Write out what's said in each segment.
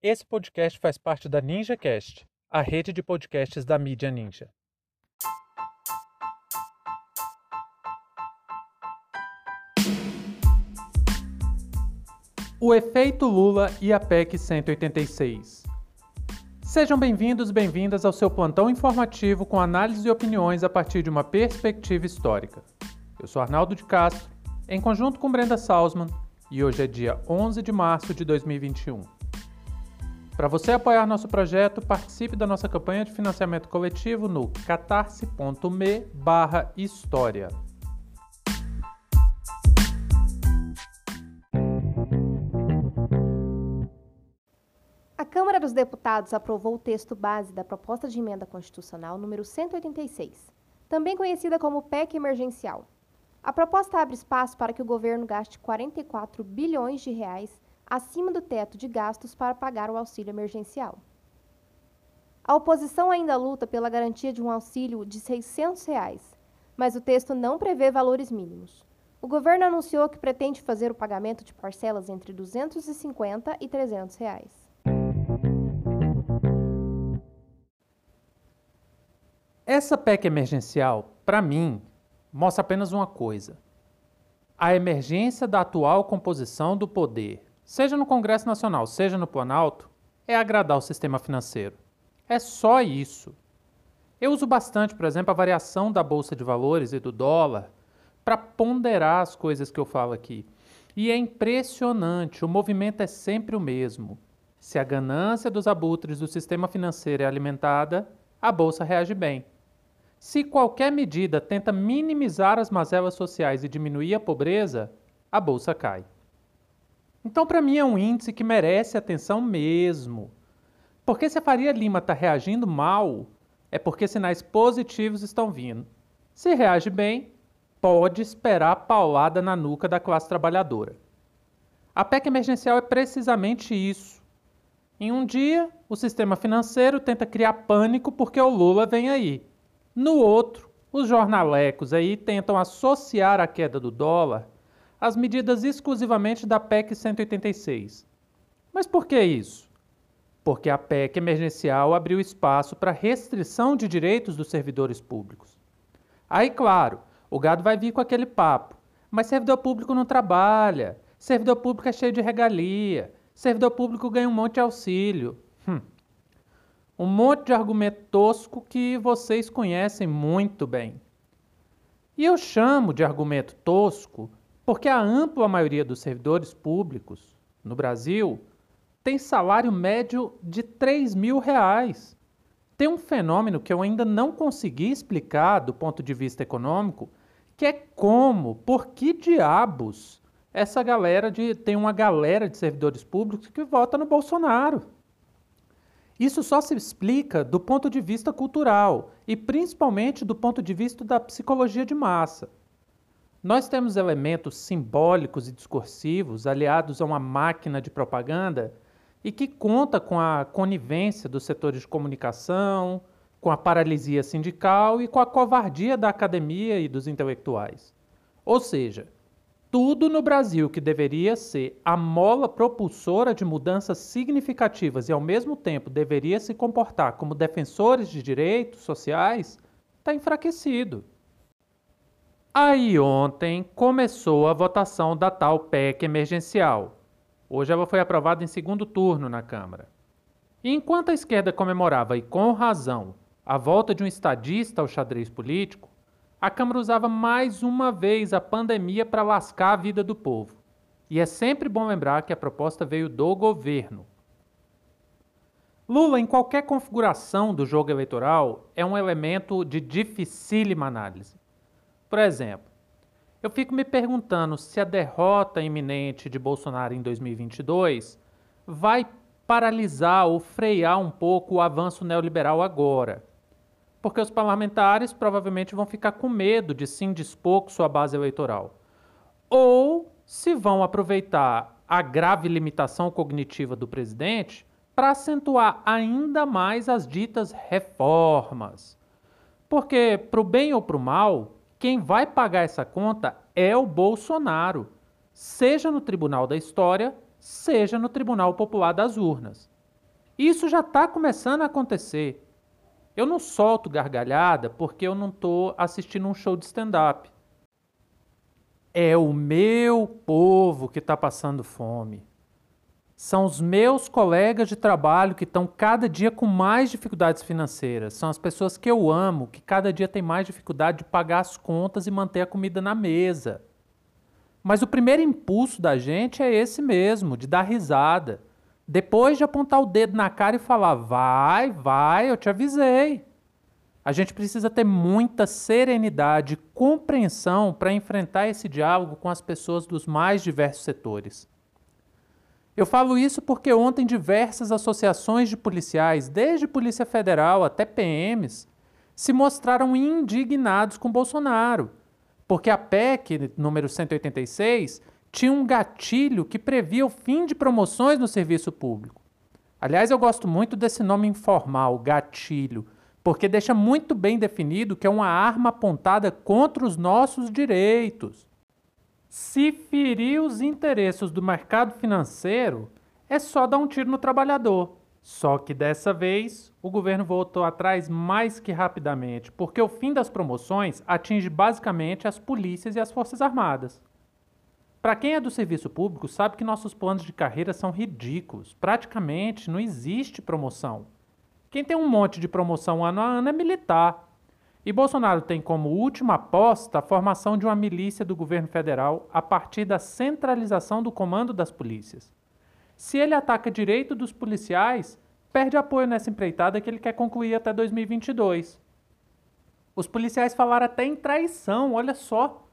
Esse podcast faz parte da NinjaCast, a rede de podcasts da mídia Ninja. O efeito Lula e a PEC 186. Sejam bem-vindos bem-vindas ao seu plantão informativo com análise e opiniões a partir de uma perspectiva histórica. Eu sou Arnaldo de Castro, em conjunto com Brenda Salzman, e hoje é dia 11 de março de 2021. Para você apoiar nosso projeto, participe da nossa campanha de financiamento coletivo no catarse.me história. A Câmara dos Deputados aprovou o texto base da proposta de emenda constitucional número 186, também conhecida como PEC emergencial. A proposta abre espaço para que o governo gaste 44 bilhões de reais acima do teto de gastos para pagar o auxílio emergencial. A oposição ainda luta pela garantia de um auxílio de 600 reais, mas o texto não prevê valores mínimos. O governo anunciou que pretende fazer o pagamento de parcelas entre 250 e 300 reais. Essa PEC emergencial, para mim, mostra apenas uma coisa: a emergência da atual composição do poder seja no Congresso Nacional, seja no Planalto, é agradar o sistema financeiro. É só isso. Eu uso bastante, por exemplo, a variação da bolsa de valores e do dólar para ponderar as coisas que eu falo aqui. E é impressionante, o movimento é sempre o mesmo. Se a ganância dos abutres do sistema financeiro é alimentada, a bolsa reage bem. Se qualquer medida tenta minimizar as mazelas sociais e diminuir a pobreza, a bolsa cai. Então, para mim, é um índice que merece atenção mesmo. Porque se a Faria Lima está reagindo mal, é porque sinais positivos estão vindo. Se reage bem, pode esperar paulada na nuca da classe trabalhadora. A PEC emergencial é precisamente isso. Em um dia, o sistema financeiro tenta criar pânico porque o Lula vem aí. No outro, os jornalecos aí tentam associar a queda do dólar as medidas exclusivamente da PEC 186. Mas por que isso? Porque a PEC emergencial abriu espaço para restrição de direitos dos servidores públicos. Aí, claro, o gado vai vir com aquele papo. Mas servidor público não trabalha, servidor público é cheio de regalia, servidor público ganha um monte de auxílio. Hum. Um monte de argumento tosco que vocês conhecem muito bem. E eu chamo de argumento tosco porque a ampla maioria dos servidores públicos no Brasil tem salário médio de 3 mil reais. Tem um fenômeno que eu ainda não consegui explicar do ponto de vista econômico, que é como, por que diabos essa galera de tem uma galera de servidores públicos que vota no Bolsonaro. Isso só se explica do ponto de vista cultural e principalmente do ponto de vista da psicologia de massa. Nós temos elementos simbólicos e discursivos aliados a uma máquina de propaganda e que conta com a conivência dos setores de comunicação, com a paralisia sindical e com a covardia da academia e dos intelectuais. Ou seja, tudo no Brasil que deveria ser a mola propulsora de mudanças significativas e ao mesmo tempo deveria se comportar como defensores de direitos sociais está enfraquecido. Aí ontem começou a votação da tal PEC emergencial. Hoje ela foi aprovada em segundo turno na Câmara. E enquanto a esquerda comemorava, e com razão, a volta de um estadista ao xadrez político, a Câmara usava mais uma vez a pandemia para lascar a vida do povo. E é sempre bom lembrar que a proposta veio do governo. Lula, em qualquer configuração do jogo eleitoral, é um elemento de dificílima análise. Por exemplo, eu fico me perguntando se a derrota iminente de Bolsonaro em 2022 vai paralisar ou frear um pouco o avanço neoliberal agora. Porque os parlamentares provavelmente vão ficar com medo de se indispor com sua base eleitoral. Ou se vão aproveitar a grave limitação cognitiva do presidente para acentuar ainda mais as ditas reformas. Porque, para o bem ou para o mal, quem vai pagar essa conta é o Bolsonaro, seja no Tribunal da História, seja no Tribunal Popular das Urnas. Isso já está começando a acontecer. Eu não solto gargalhada porque eu não estou assistindo um show de stand-up. É o meu povo que está passando fome. São os meus colegas de trabalho que estão cada dia com mais dificuldades financeiras. São as pessoas que eu amo, que cada dia têm mais dificuldade de pagar as contas e manter a comida na mesa. Mas o primeiro impulso da gente é esse mesmo, de dar risada. Depois de apontar o dedo na cara e falar: vai, vai, eu te avisei. A gente precisa ter muita serenidade e compreensão para enfrentar esse diálogo com as pessoas dos mais diversos setores. Eu falo isso porque ontem diversas associações de policiais, desde Polícia Federal até PMs, se mostraram indignados com Bolsonaro, porque a PEC número 186 tinha um gatilho que previa o fim de promoções no serviço público. Aliás, eu gosto muito desse nome informal, gatilho, porque deixa muito bem definido que é uma arma apontada contra os nossos direitos. Se ferir os interesses do mercado financeiro, é só dar um tiro no trabalhador. Só que dessa vez, o governo voltou atrás mais que rapidamente, porque o fim das promoções atinge basicamente as polícias e as forças armadas. Para quem é do serviço público, sabe que nossos planos de carreira são ridículos. Praticamente não existe promoção. Quem tem um monte de promoção ano a ano é militar. E Bolsonaro tem como última aposta a formação de uma milícia do governo federal a partir da centralização do comando das polícias. Se ele ataca direito dos policiais, perde apoio nessa empreitada que ele quer concluir até 2022. Os policiais falaram até em traição, olha só.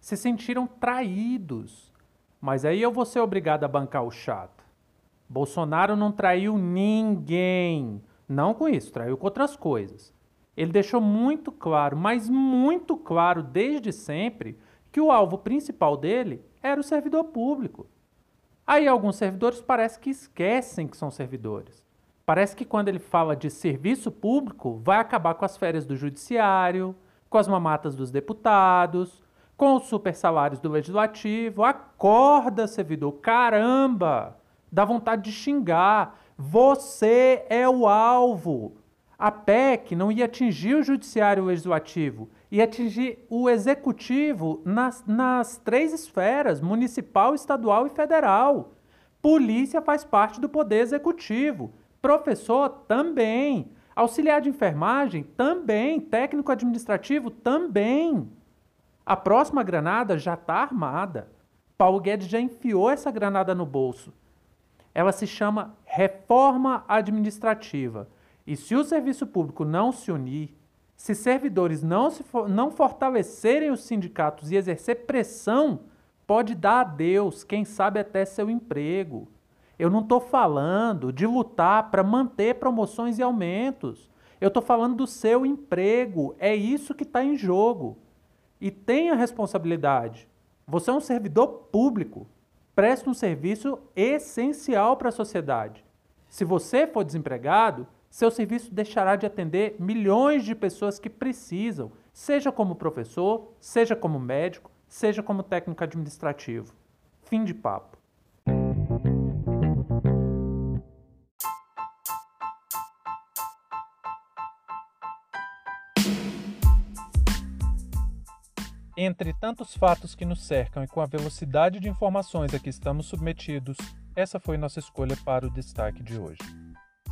Se sentiram traídos. Mas aí eu vou ser obrigado a bancar o chato. Bolsonaro não traiu ninguém. Não com isso, traiu com outras coisas. Ele deixou muito claro, mas muito claro desde sempre, que o alvo principal dele era o servidor público. Aí alguns servidores parece que esquecem que são servidores. Parece que quando ele fala de serviço público, vai acabar com as férias do judiciário, com as mamatas dos deputados, com os super salários do legislativo. Acorda, servidor, caramba! Dá vontade de xingar. Você é o alvo. A PEC não ia atingir o judiciário legislativo, ia atingir o executivo nas, nas três esferas: municipal, estadual e federal. Polícia faz parte do poder executivo. Professor também. Auxiliar de enfermagem também. Técnico administrativo também. A próxima granada já está armada. Paulo Guedes já enfiou essa granada no bolso. Ela se chama reforma administrativa. E se o serviço público não se unir, se servidores não, se for, não fortalecerem os sindicatos e exercer pressão, pode dar a Deus, quem sabe até seu emprego. Eu não estou falando de lutar para manter promoções e aumentos. Eu estou falando do seu emprego. É isso que está em jogo. E tenha responsabilidade. Você é um servidor público. Preste um serviço essencial para a sociedade. Se você for desempregado, seu serviço deixará de atender milhões de pessoas que precisam, seja como professor, seja como médico, seja como técnico administrativo. Fim de papo. Entre tantos fatos que nos cercam e com a velocidade de informações a que estamos submetidos, essa foi nossa escolha para o destaque de hoje